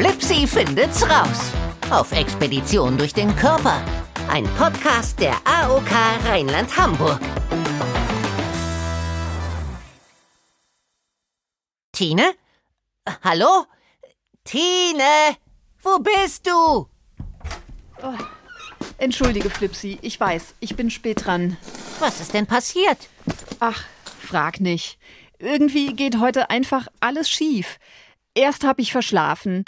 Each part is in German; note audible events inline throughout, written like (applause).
Flipsy findet's raus. Auf Expedition durch den Körper. Ein Podcast der AOK Rheinland-Hamburg. Tine? Hallo? Tine? Wo bist du? Oh, entschuldige, Flipsy. Ich weiß, ich bin spät dran. Was ist denn passiert? Ach, frag nicht. Irgendwie geht heute einfach alles schief. Erst hab ich verschlafen.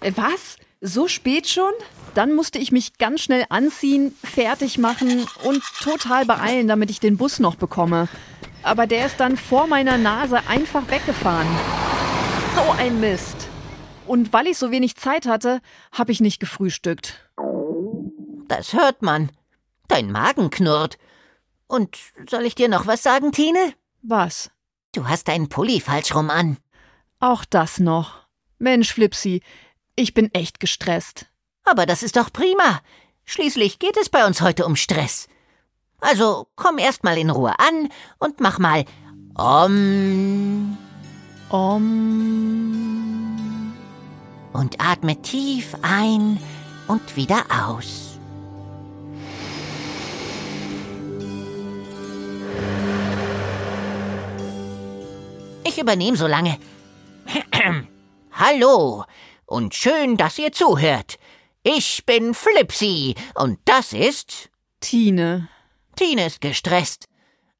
Äh, was? So spät schon? Dann musste ich mich ganz schnell anziehen, fertig machen und total beeilen, damit ich den Bus noch bekomme. Aber der ist dann vor meiner Nase einfach weggefahren. So ein Mist. Und weil ich so wenig Zeit hatte, habe ich nicht gefrühstückt. Das hört man. Dein Magen knurrt. Und soll ich dir noch was sagen, Tine? Was? Du hast deinen Pulli falsch rum an. Auch das noch. Mensch, Flipsy, ich bin echt gestresst. Aber das ist doch prima. Schließlich geht es bei uns heute um Stress. Also komm erst mal in Ruhe an und mach mal Om. Om. Und atme tief ein und wieder aus. Ich übernehme so lange. (clears throat) Hallo und schön, dass ihr zuhört. Ich bin Flipsy und das ist Tine. Tine ist gestresst.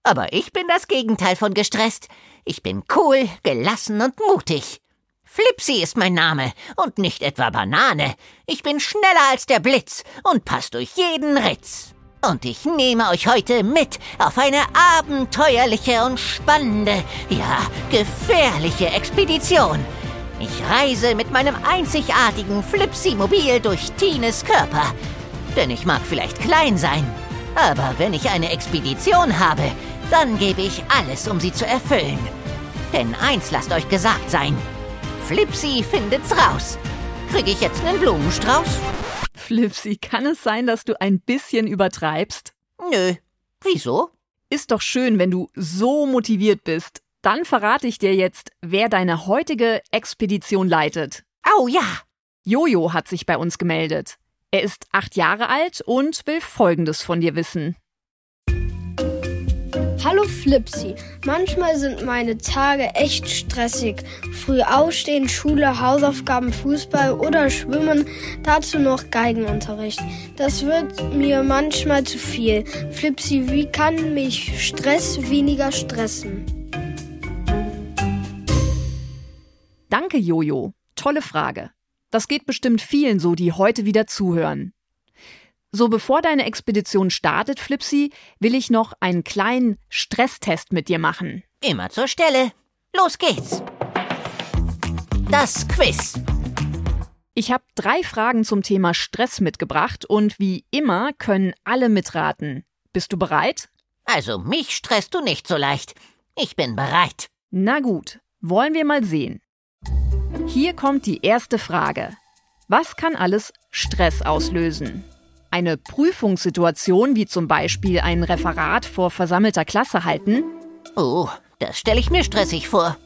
Aber ich bin das Gegenteil von gestresst. Ich bin cool, gelassen und mutig. Flipsy ist mein Name und nicht etwa Banane. Ich bin schneller als der Blitz und pass durch jeden Ritz. Und ich nehme euch heute mit auf eine abenteuerliche und spannende, ja, gefährliche Expedition. Ich reise mit meinem einzigartigen Flipsy-Mobil durch Tines Körper. Denn ich mag vielleicht klein sein, aber wenn ich eine Expedition habe, dann gebe ich alles, um sie zu erfüllen. Denn eins lasst euch gesagt sein. Flipsy findet's raus. Krieg ich jetzt einen Blumenstrauß? Flipsy, kann es sein, dass du ein bisschen übertreibst? Nö. Wieso? Ist doch schön, wenn du so motiviert bist. Dann verrate ich dir jetzt, wer deine heutige Expedition leitet. Au ja. Jojo hat sich bei uns gemeldet. Er ist acht Jahre alt und will Folgendes von dir wissen. Hallo Flipsy. Manchmal sind meine Tage echt stressig. Früh aufstehen, Schule, Hausaufgaben, Fußball oder Schwimmen, dazu noch Geigenunterricht. Das wird mir manchmal zu viel. Flipsy, wie kann mich Stress weniger stressen? Danke, Jojo. Tolle Frage. Das geht bestimmt vielen so, die heute wieder zuhören. So, bevor deine Expedition startet, Flipsy, will ich noch einen kleinen Stresstest mit dir machen. Immer zur Stelle. Los geht's. Das Quiz. Ich habe drei Fragen zum Thema Stress mitgebracht und wie immer können alle mitraten. Bist du bereit? Also mich stresst du nicht so leicht. Ich bin bereit. Na gut, wollen wir mal sehen. Hier kommt die erste Frage. Was kann alles Stress auslösen? Eine Prüfungssituation wie zum Beispiel ein Referat vor versammelter Klasse halten? Oh, das stelle ich mir stressig vor.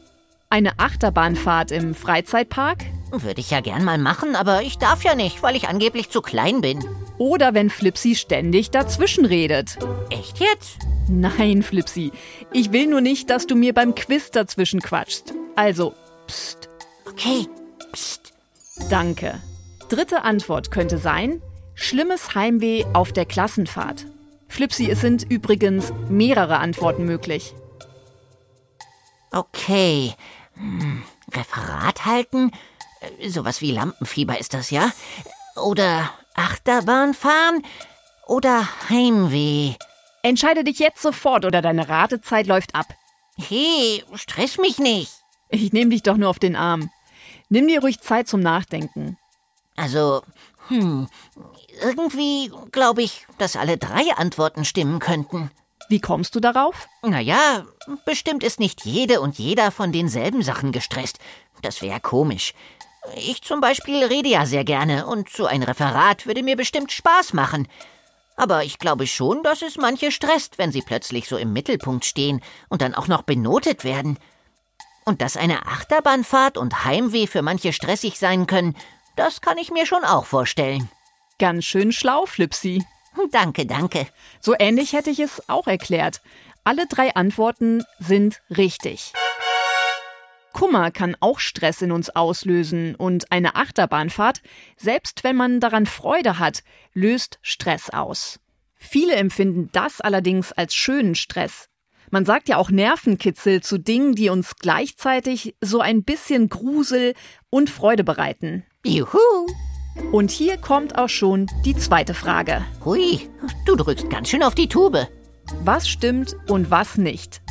Eine Achterbahnfahrt im Freizeitpark? Würde ich ja gern mal machen, aber ich darf ja nicht, weil ich angeblich zu klein bin. Oder wenn Flipsy ständig dazwischen redet. Echt jetzt? Nein, Flipsy. Ich will nur nicht, dass du mir beim Quiz dazwischen quatschst. Also, pst. Okay, pst. Danke. Dritte Antwort könnte sein, schlimmes Heimweh auf der Klassenfahrt. Flipsy, es sind übrigens mehrere Antworten möglich. Okay. Hm. Referat halten? Äh, Sowas wie Lampenfieber ist das, ja? Oder Achterbahn fahren? Oder Heimweh? Entscheide dich jetzt sofort oder deine Ratezeit läuft ab. Hey, stress mich nicht. Ich nehme dich doch nur auf den Arm. Nimm dir ruhig Zeit zum Nachdenken. Also, hm, irgendwie glaube ich, dass alle drei Antworten stimmen könnten. Wie kommst du darauf? Naja, bestimmt ist nicht jede und jeder von denselben Sachen gestresst. Das wäre komisch. Ich zum Beispiel rede ja sehr gerne und so ein Referat würde mir bestimmt Spaß machen. Aber ich glaube schon, dass es manche stresst, wenn sie plötzlich so im Mittelpunkt stehen und dann auch noch benotet werden. Und dass eine Achterbahnfahrt und Heimweh für manche stressig sein können, das kann ich mir schon auch vorstellen. Ganz schön schlau, Flipsy. Danke, danke. So ähnlich hätte ich es auch erklärt. Alle drei Antworten sind richtig. Kummer kann auch Stress in uns auslösen und eine Achterbahnfahrt, selbst wenn man daran Freude hat, löst Stress aus. Viele empfinden das allerdings als schönen Stress. Man sagt ja auch Nervenkitzel zu Dingen, die uns gleichzeitig so ein bisschen Grusel und Freude bereiten. Juhu! Und hier kommt auch schon die zweite Frage. Hui, du drückst ganz schön auf die Tube. Was stimmt und was nicht?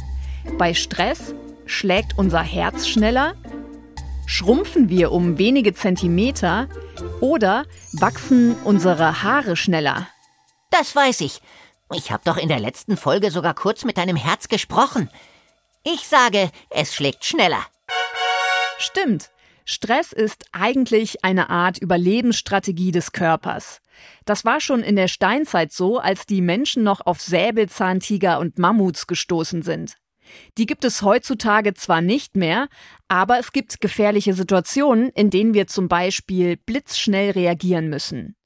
Bei Stress Schlägt unser Herz schneller? Schrumpfen wir um wenige Zentimeter? Oder wachsen unsere Haare schneller? Das weiß ich. Ich habe doch in der letzten Folge sogar kurz mit deinem Herz gesprochen. Ich sage, es schlägt schneller. Stimmt. Stress ist eigentlich eine Art Überlebensstrategie des Körpers. Das war schon in der Steinzeit so, als die Menschen noch auf Säbelzahntiger und Mammuts gestoßen sind. Die gibt es heutzutage zwar nicht mehr, aber es gibt gefährliche Situationen, in denen wir zum Beispiel blitzschnell reagieren müssen.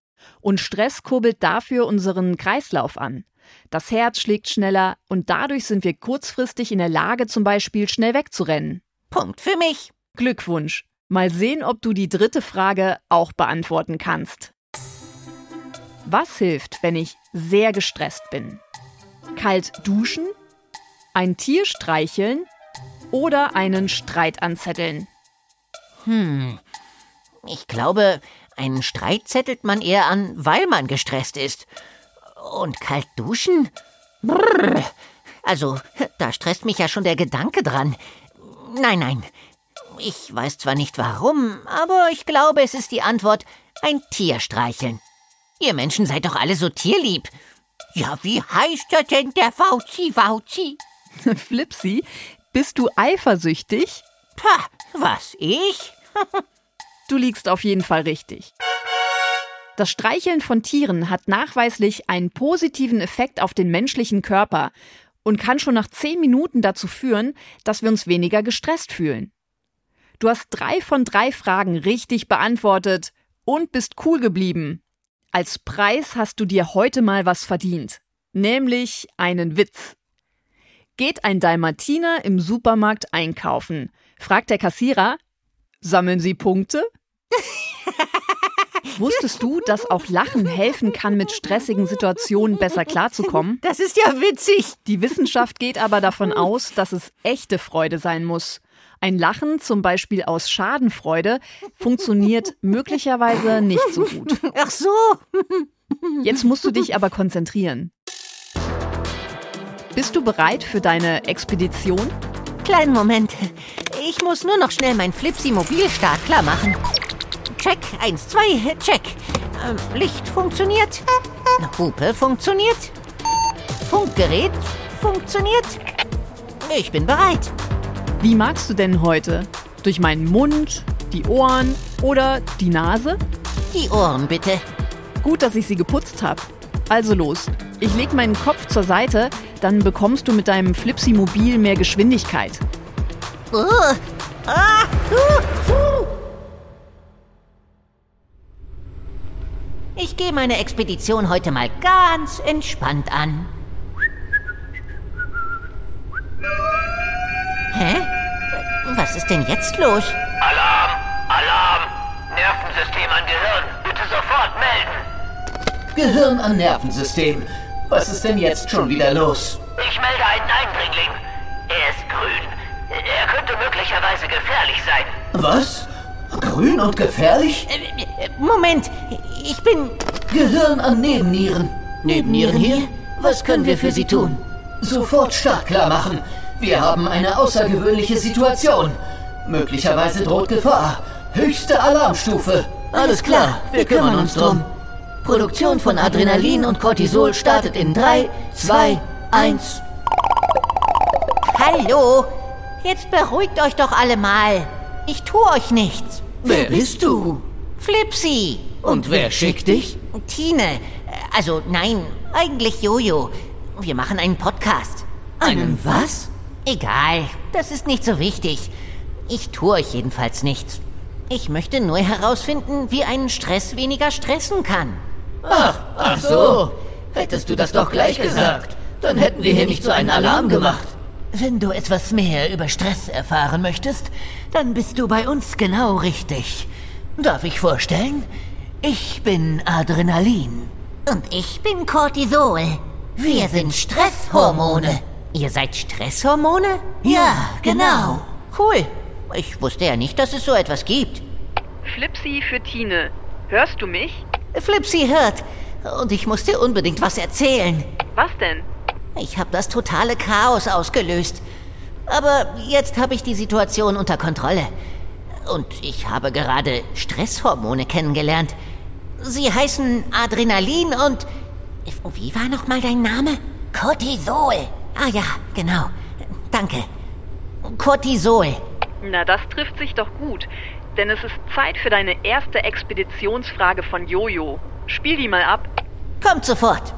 Und Stress kurbelt dafür unseren Kreislauf an. Das Herz schlägt schneller und dadurch sind wir kurzfristig in der Lage, zum Beispiel schnell wegzurennen. Punkt für mich. Glückwunsch. Mal sehen, ob du die dritte Frage auch beantworten kannst. Was hilft, wenn ich sehr gestresst bin? Kalt duschen, ein Tier streicheln oder einen Streit anzetteln? Hm, ich glaube, einen Streit zettelt man eher an, weil man gestresst ist. Und kalt duschen? Brrr. Also, da stresst mich ja schon der Gedanke dran. Nein, nein. Ich weiß zwar nicht warum, aber ich glaube, es ist die Antwort ein Tier streicheln. Ihr Menschen seid doch alle so tierlieb. Ja, wie heißt er denn, der Fauzi Fauzi? (laughs) Flipsy, bist du eifersüchtig? Pah, was, ich? (laughs) du liegst auf jeden Fall richtig. Das Streicheln von Tieren hat nachweislich einen positiven Effekt auf den menschlichen Körper und kann schon nach zehn Minuten dazu führen, dass wir uns weniger gestresst fühlen. Du hast drei von drei Fragen richtig beantwortet und bist cool geblieben. Als Preis hast du dir heute mal was verdient, nämlich einen Witz. Geht ein Dalmatiner im Supermarkt einkaufen, fragt der Kassierer, sammeln Sie Punkte? (laughs) Wusstest du, dass auch Lachen helfen kann, mit stressigen Situationen besser klarzukommen? (laughs) Das ist ja witzig. Die Wissenschaft geht aber davon aus, dass es echte Freude sein muss. Ein Lachen, zum Beispiel aus Schadenfreude, funktioniert möglicherweise nicht so gut. Ach so. (laughs) Jetzt musst du dich aber konzentrieren. Bist du bereit für deine Expedition? Kleinen Moment. Ich muss nur noch schnell mein Flipsy Mobilstart klar machen. Check, 1, 2, check. Ähm, Licht funktioniert. Hupe funktioniert. Funkgerät funktioniert. Ich bin bereit. Wie magst du denn heute? Durch meinen Mund, die Ohren oder die Nase? Die Ohren bitte. Gut, dass ich sie geputzt habe. Also los. Ich leg meinen Kopf zur Seite, dann bekommst du mit deinem Flipsy Mobil mehr Geschwindigkeit. Uh, ah, uh, uh. Gehe meine Expedition heute mal ganz entspannt an. Hä? Was ist denn jetzt los? Alarm! Alarm! Nervensystem an Gehirn! Bitte sofort melden! Gehirn an Nervensystem. Was ist denn jetzt schon wieder los? Ich melde einen Eindringling. Er ist grün. Er könnte möglicherweise gefährlich sein. Was? Grün und gefährlich? Äh, äh, Moment, ich bin... Gehirn an Nebennieren. Nebennieren hier? Was können wir für Sie tun? Sofort startklar machen. Wir haben eine außergewöhnliche Situation. Möglicherweise droht Gefahr. Höchste Alarmstufe. Alles klar, wir kümmern uns drum. Produktion von Adrenalin und Cortisol startet in 3, 2, 1. Hallo? Jetzt beruhigt euch doch alle mal. Ich tue euch nichts. Wer bist du? Flipsy. Und wer schickt dich? Tine. Also nein, eigentlich Jojo. Wir machen einen Podcast. Einen was? Egal, das ist nicht so wichtig. Ich tue euch jedenfalls nichts. Ich möchte nur herausfinden, wie einen Stress weniger stressen kann. Ach, ach so. Hättest du das doch gleich gesagt. Dann hätten wir hier nicht so einen Alarm gemacht. Wenn du etwas mehr über Stress erfahren möchtest, dann bist du bei uns genau richtig. Darf ich vorstellen? Ich bin Adrenalin. Und ich bin Cortisol. Wir sind Stresshormone. Ihr seid Stresshormone? Ja, genau. Cool. Ich wusste ja nicht, dass es so etwas gibt. Flipsy für Tine. Hörst du mich? Flipsy hört. Und ich muss dir unbedingt was erzählen. Was denn? Ich habe das totale Chaos ausgelöst. Aber jetzt habe ich die Situation unter Kontrolle. Und ich habe gerade Stresshormone kennengelernt. Sie heißen Adrenalin und... Wie war nochmal dein Name? Cortisol. Ah ja, genau. Danke. Cortisol. Na, das trifft sich doch gut. Denn es ist Zeit für deine erste Expeditionsfrage von Jojo. Spiel die mal ab. Kommt sofort.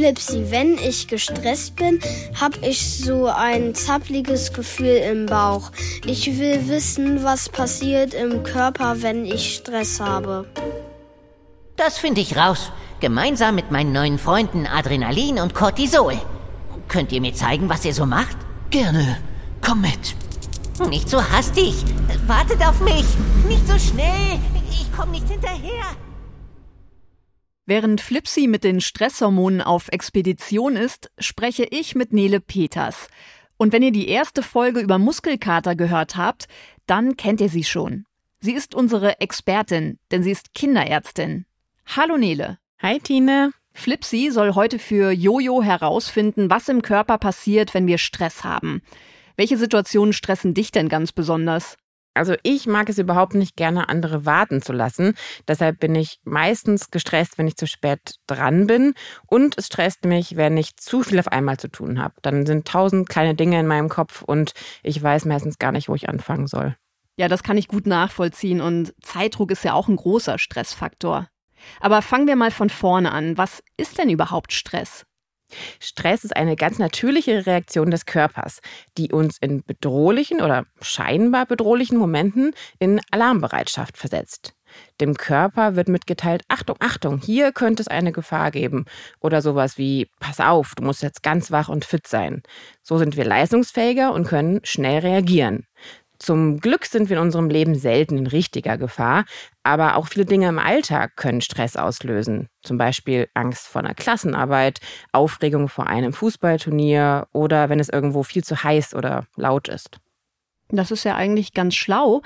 Flipsy, wenn ich gestresst bin, habe ich so ein zappliges Gefühl im Bauch. Ich will wissen, was passiert im Körper, wenn ich Stress habe. Das finde ich raus. Gemeinsam mit meinen neuen Freunden Adrenalin und Cortisol. Könnt ihr mir zeigen, was ihr so macht? Gerne. Komm mit. Nicht so hastig. Wartet auf mich. Nicht so schnell. Ich komme nicht hinterher. Während Flipsy mit den Stresshormonen auf Expedition ist, spreche ich mit Nele Peters. Und wenn ihr die erste Folge über Muskelkater gehört habt, dann kennt ihr sie schon. Sie ist unsere Expertin, denn sie ist Kinderärztin. Hallo Nele. Hi Tine. Flipsy soll heute für Jojo herausfinden, was im Körper passiert, wenn wir Stress haben. Welche Situationen stressen dich denn ganz besonders? Also ich mag es überhaupt nicht gerne, andere warten zu lassen. Deshalb bin ich meistens gestresst, wenn ich zu spät dran bin. Und es stresst mich, wenn ich zu viel auf einmal zu tun habe. Dann sind tausend kleine Dinge in meinem Kopf und ich weiß meistens gar nicht, wo ich anfangen soll. Ja, das kann ich gut nachvollziehen und Zeitdruck ist ja auch ein großer Stressfaktor. Aber fangen wir mal von vorne an. Was ist denn überhaupt Stress? Stress ist eine ganz natürliche Reaktion des Körpers, die uns in bedrohlichen oder scheinbar bedrohlichen Momenten in Alarmbereitschaft versetzt. Dem Körper wird mitgeteilt, Achtung, Achtung, hier könnte es eine Gefahr geben. Oder sowas wie, pass auf, du musst jetzt ganz wach und fit sein. So sind wir leistungsfähiger und können schnell reagieren. Zum Glück sind wir in unserem Leben selten in richtiger Gefahr, aber auch viele Dinge im Alltag können Stress auslösen. Zum Beispiel Angst vor einer Klassenarbeit, Aufregung vor einem Fußballturnier oder wenn es irgendwo viel zu heiß oder laut ist. Das ist ja eigentlich ganz schlau.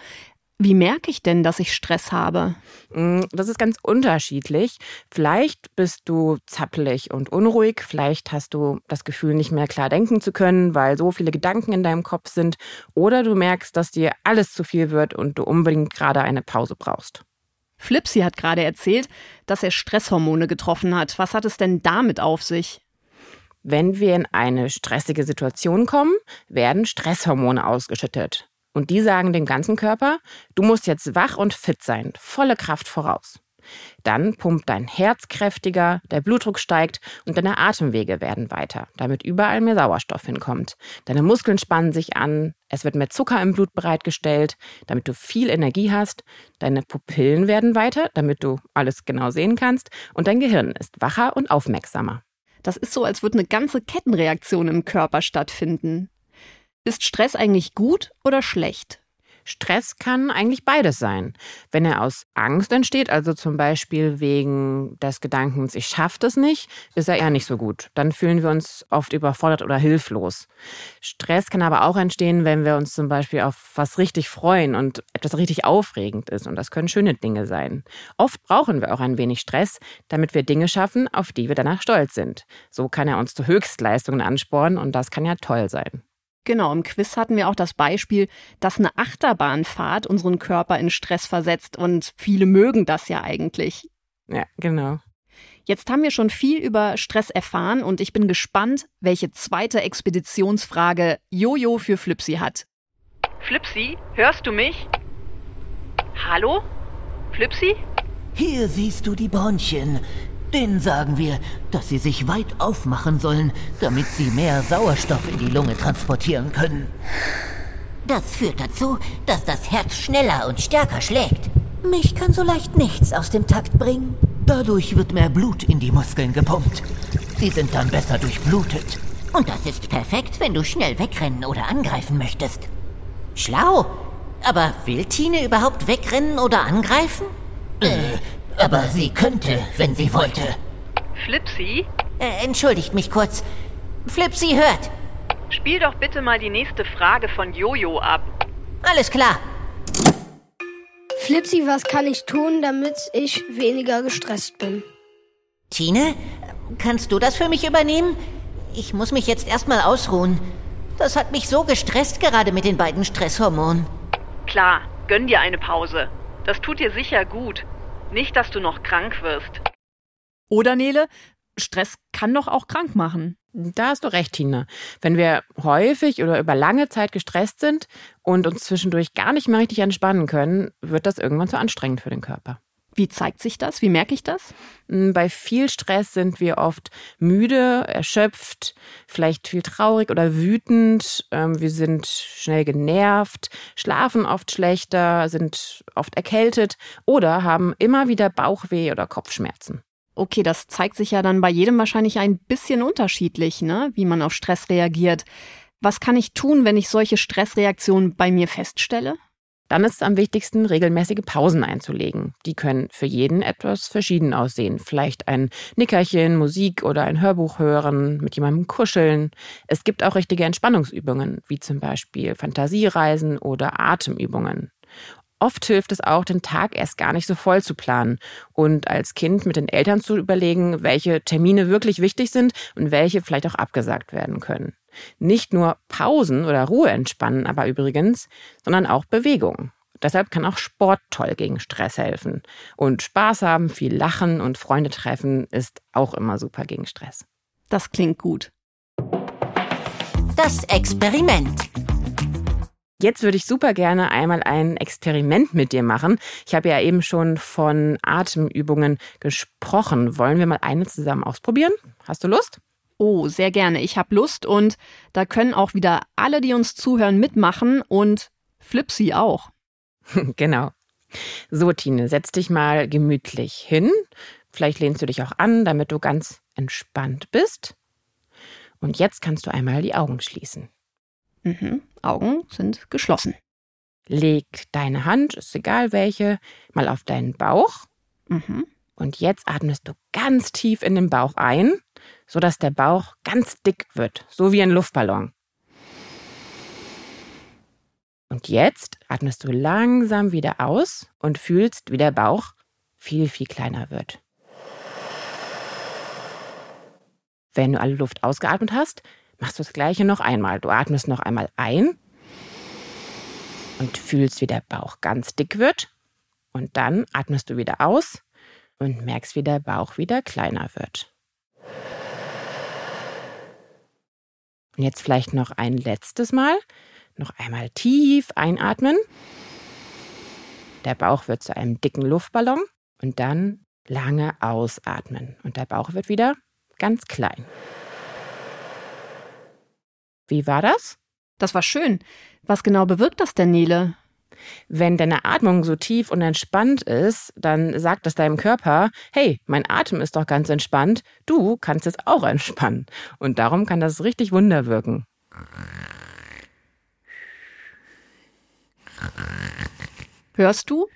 Wie merke ich denn, dass ich Stress habe? Mm, das ist ganz unterschiedlich. Vielleicht bist du zappelig und unruhig, vielleicht hast du das Gefühl, nicht mehr klar denken zu können, weil so viele Gedanken in deinem Kopf sind, oder du merkst, dass dir alles zu viel wird und du unbedingt gerade eine Pause brauchst. Flipsy hat gerade erzählt, dass er Stresshormone getroffen hat. Was hat es denn damit auf sich? Wenn wir in eine stressige Situation kommen, werden Stresshormone ausgeschüttet. Und die sagen dem ganzen Körper, du musst jetzt wach und fit sein, volle Kraft voraus. Dann pumpt dein Herz kräftiger, der Blutdruck steigt und deine Atemwege werden weiter, damit überall mehr Sauerstoff hinkommt. Deine Muskeln spannen sich an, es wird mehr Zucker im Blut bereitgestellt, damit du viel Energie hast. Deine Pupillen werden weiter, damit du alles genau sehen kannst. Und dein Gehirn ist wacher und aufmerksamer. Das ist so, als würde eine ganze Kettenreaktion im Körper stattfinden. Ist Stress eigentlich gut oder schlecht? Stress kann eigentlich beides sein. Wenn er aus Angst entsteht, also zum Beispiel wegen des Gedankens, ich schaffe das nicht, ist er eher nicht so gut. Dann fühlen wir uns oft überfordert oder hilflos. Stress kann aber auch entstehen, wenn wir uns zum Beispiel auf was richtig freuen und etwas richtig aufregend ist. Und das können schöne Dinge sein. Oft brauchen wir auch ein wenig Stress, damit wir Dinge schaffen, auf die wir danach stolz sind. So kann er uns zu Höchstleistungen anspornen und das kann ja toll sein. Genau, im Quiz hatten wir auch das Beispiel, dass eine Achterbahnfahrt unseren Körper in Stress versetzt und viele mögen das ja eigentlich. Ja, genau. Jetzt haben wir schon viel über Stress erfahren und ich bin gespannt, welche zweite Expeditionsfrage Jojo für Flipsy hat. Flipsy, hörst du mich? Hallo? Flipsy? Hier siehst du die Bronchien. Denen sagen wir, dass sie sich weit aufmachen sollen, damit sie mehr Sauerstoff in die Lunge transportieren können. Das führt dazu, dass das Herz schneller und stärker schlägt. Mich kann so leicht nichts aus dem Takt bringen. Dadurch wird mehr Blut in die Muskeln gepumpt. Sie sind dann besser durchblutet. Und das ist perfekt, wenn du schnell wegrennen oder angreifen möchtest. Schlau. Aber will Tine überhaupt wegrennen oder angreifen? Äh, aber sie könnte, wenn sie wollte. Flipsy, Äh, entschuldigt mich kurz. Flipsy hört. spiel doch bitte mal die nächste Frage von Jojo ab. Alles klar. Flipsy, was kann ich tun, damit ich weniger gestresst bin? Tine, kannst du das für mich übernehmen? Ich muss mich jetzt erstmal ausruhen. Das hat mich so gestresst, gerade mit den beiden Stresshormonen. Klar, gönn dir eine Pause. Das tut dir sicher gut. Nicht, dass du noch krank wirst. Oder Nele, Stress kann doch auch krank machen. Da hast du recht, Tina. Wenn wir häufig oder über lange Zeit gestresst sind und uns zwischendurch gar nicht mehr richtig entspannen können, wird das irgendwann zu anstrengend für den Körper. Wie zeigt sich das? Wie merke ich das? Mm, Bei viel Stress sind wir oft müde, erschöpft, vielleicht viel traurig oder wütend. Ähm, Wir sind schnell genervt, schlafen oft schlechter, sind oft erkältet oder haben immer wieder Bauchweh oder Kopfschmerzen. Okay, das zeigt sich ja dann bei jedem wahrscheinlich ein bisschen unterschiedlich, ne? wie man auf Stress reagiert. Was kann ich tun, wenn ich solche Stressreaktionen bei mir feststelle? Dann ist es am wichtigsten, regelmäßige Pausen einzulegen. Die können für jeden etwas verschieden aussehen. Vielleicht ein Nickerchen, Musik oder ein Hörbuch hören, mit jemandem kuscheln. Es gibt auch richtige Entspannungsübungen, wie zum Beispiel Fantasiereisen oder Atemübungen. Oft hilft es auch, den Tag erst gar nicht so voll zu planen und als Kind mit den Eltern zu überlegen, welche Termine wirklich wichtig sind und welche vielleicht auch abgesagt werden können. Nicht nur Pausen oder Ruhe entspannen, aber übrigens, sondern auch Bewegung. Deshalb kann auch Sport toll gegen Stress helfen. Und Spaß haben, viel lachen und Freunde treffen ist auch immer super gegen Stress. Das klingt gut. Das Experiment. Jetzt würde ich super gerne einmal ein Experiment mit dir machen. Ich habe ja eben schon von Atemübungen gesprochen. Wollen wir mal eine zusammen ausprobieren? Hast du Lust? Oh, sehr gerne. Ich habe Lust und da können auch wieder alle, die uns zuhören, mitmachen und Flipsy auch. (laughs) genau. So, Tine, setz dich mal gemütlich hin. Vielleicht lehnst du dich auch an, damit du ganz entspannt bist. Und jetzt kannst du einmal die Augen schließen. Mhm. Augen sind geschlossen. Leg deine Hand, ist egal welche, mal auf deinen Bauch. Mhm. Und jetzt atmest du ganz tief in den Bauch ein, sodass der Bauch ganz dick wird, so wie ein Luftballon. Und jetzt atmest du langsam wieder aus und fühlst, wie der Bauch viel, viel kleiner wird. Wenn du alle Luft ausgeatmet hast, machst du das gleiche noch einmal. Du atmest noch einmal ein und fühlst, wie der Bauch ganz dick wird. Und dann atmest du wieder aus und merkst, wie der Bauch wieder kleiner wird. Und jetzt vielleicht noch ein letztes Mal. Noch einmal tief einatmen. Der Bauch wird zu einem dicken Luftballon und dann lange ausatmen. Und der Bauch wird wieder ganz klein. Wie war das? Das war schön. Was genau bewirkt das denn, Nele? Wenn deine Atmung so tief und entspannt ist, dann sagt es deinem Körper, hey, mein Atem ist doch ganz entspannt, du kannst es auch entspannen. Und darum kann das richtig Wunder wirken. Hörst du?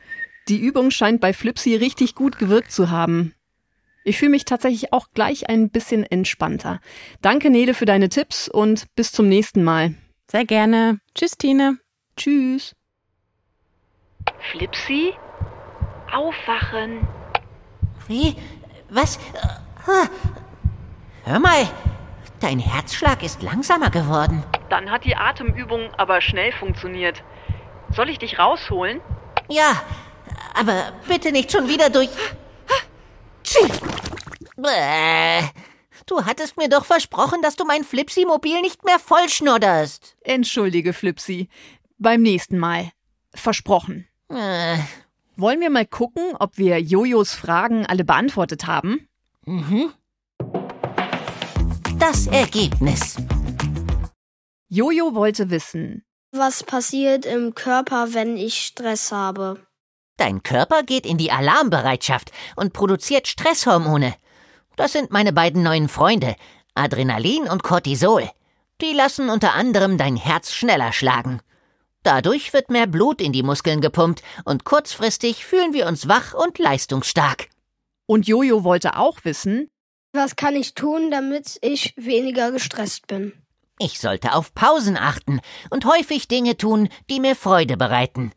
Die Übung scheint bei Flipsy richtig gut gewirkt zu haben. Ich fühle mich tatsächlich auch gleich ein bisschen entspannter. Danke, Nele, für deine Tipps und bis zum nächsten Mal. Sehr gerne. Tschüss, Tine. Tschüss. Flipsy? Aufwachen. Wie? Was? Ah. Hör mal, dein Herzschlag ist langsamer geworden. Dann hat die Atemübung aber schnell funktioniert. Soll ich dich rausholen? Ja, aber bitte nicht schon wieder durch. Du hattest mir doch versprochen, dass du mein Flipsy-Mobil nicht mehr vollschnodderst. Entschuldige, Flipsy. Beim nächsten Mal. Versprochen. Äh, Wollen wir mal gucken, ob wir Jojos Fragen alle beantwortet haben? das Ergebnis. Jojo wollte wissen, Was passiert im Körper, wenn ich Stress habe? Dein Körper geht in die Alarmbereitschaft und produziert Stresshormone. Das sind meine beiden neuen Freunde, Adrenalin und Cortisol. Die lassen unter anderem dein Herz schneller schlagen. Dadurch wird mehr Blut in die Muskeln gepumpt und kurzfristig fühlen wir uns wach und leistungsstark. Und Jojo wollte auch wissen, Was kann ich tun, damit ich weniger gestresst bin? Ich sollte auf Pausen achten und häufig Dinge tun, die mir Freude bereiten.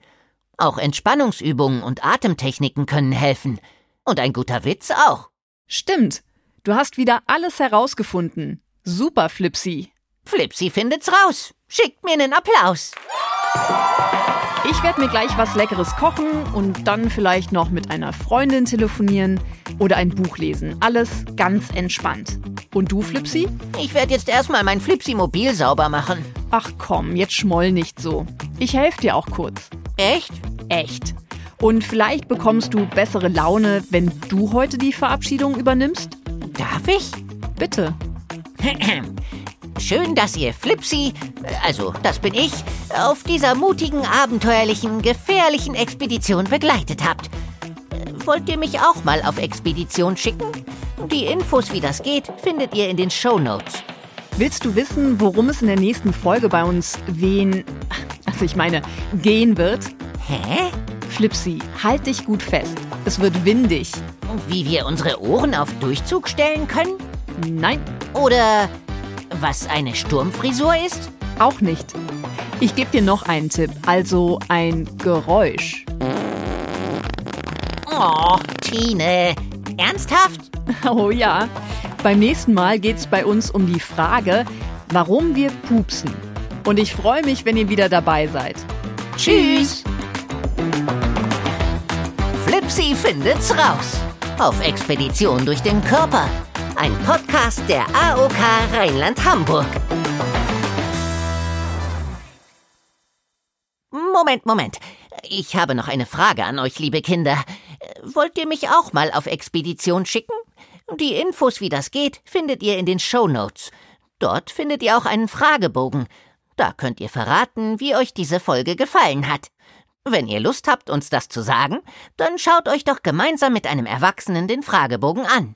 Auch Entspannungsübungen und Atemtechniken können helfen. Und ein guter Witz auch. stimmt, du hast wieder alles herausgefunden. Super, Flipsy. Flipsy findet's raus. Schickt mir einen Applaus. Ich werde mir gleich was Leckeres kochen und dann vielleicht noch mit einer Freundin telefonieren oder ein Buch lesen. Alles ganz entspannt. Und du, Flipsy? Ich werde jetzt erstmal mein Flipsy-Mobil sauber machen. Ach komm, jetzt schmoll nicht so. Ich helfe dir auch kurz. Echt? Echt. Und vielleicht bekommst du bessere Laune, wenn du heute die Verabschiedung übernimmst? Darf ich? Bitte. (clears throat) Schön, dass ihr Flipsy, äh, also das bin ich, auf dieser mutigen, abenteuerlichen, gefährlichen Expedition begleitet habt. Äh, Wollt ihr mich auch mal auf Expedition schicken? Die Infos, wie das geht, findet ihr in den Shownotes. Willst du wissen, worum es in der nächsten Folge bei uns wen, also ich meine, gehen wird? Hä? Flipsy, halt dich gut fest. Es wird windig. Wie wir unsere Ohren auf Durchzug stellen können? Nein, Oder was eine Sturmfrisur ist? auch nicht. Ich gebe dir noch einen Tipp, also ein Geräusch. Oh, Tine. Ernsthaft? (laughs) Oh ja. Beim nächsten Mal geht's bei uns um die Frage, warum wir pupsen. Und ich freue mich, wenn ihr wieder dabei seid. Tschüss. Flipsy findet's raus. Auf Expedition durch den Körper. Ein Podcast der AOK Rheinland-Hamburg. Moment, Moment. Ich habe noch eine Frage an euch, liebe Kinder. Wollt ihr mich auch mal auf Expedition schicken? Die Infos, wie das geht, findet ihr in den Shownotes. Dort findet ihr auch einen Fragebogen. Da könnt ihr verraten, wie euch diese Folge gefallen hat. Wenn ihr Lust habt, uns das zu sagen, dann schaut euch doch gemeinsam mit einem Erwachsenen den Fragebogen an.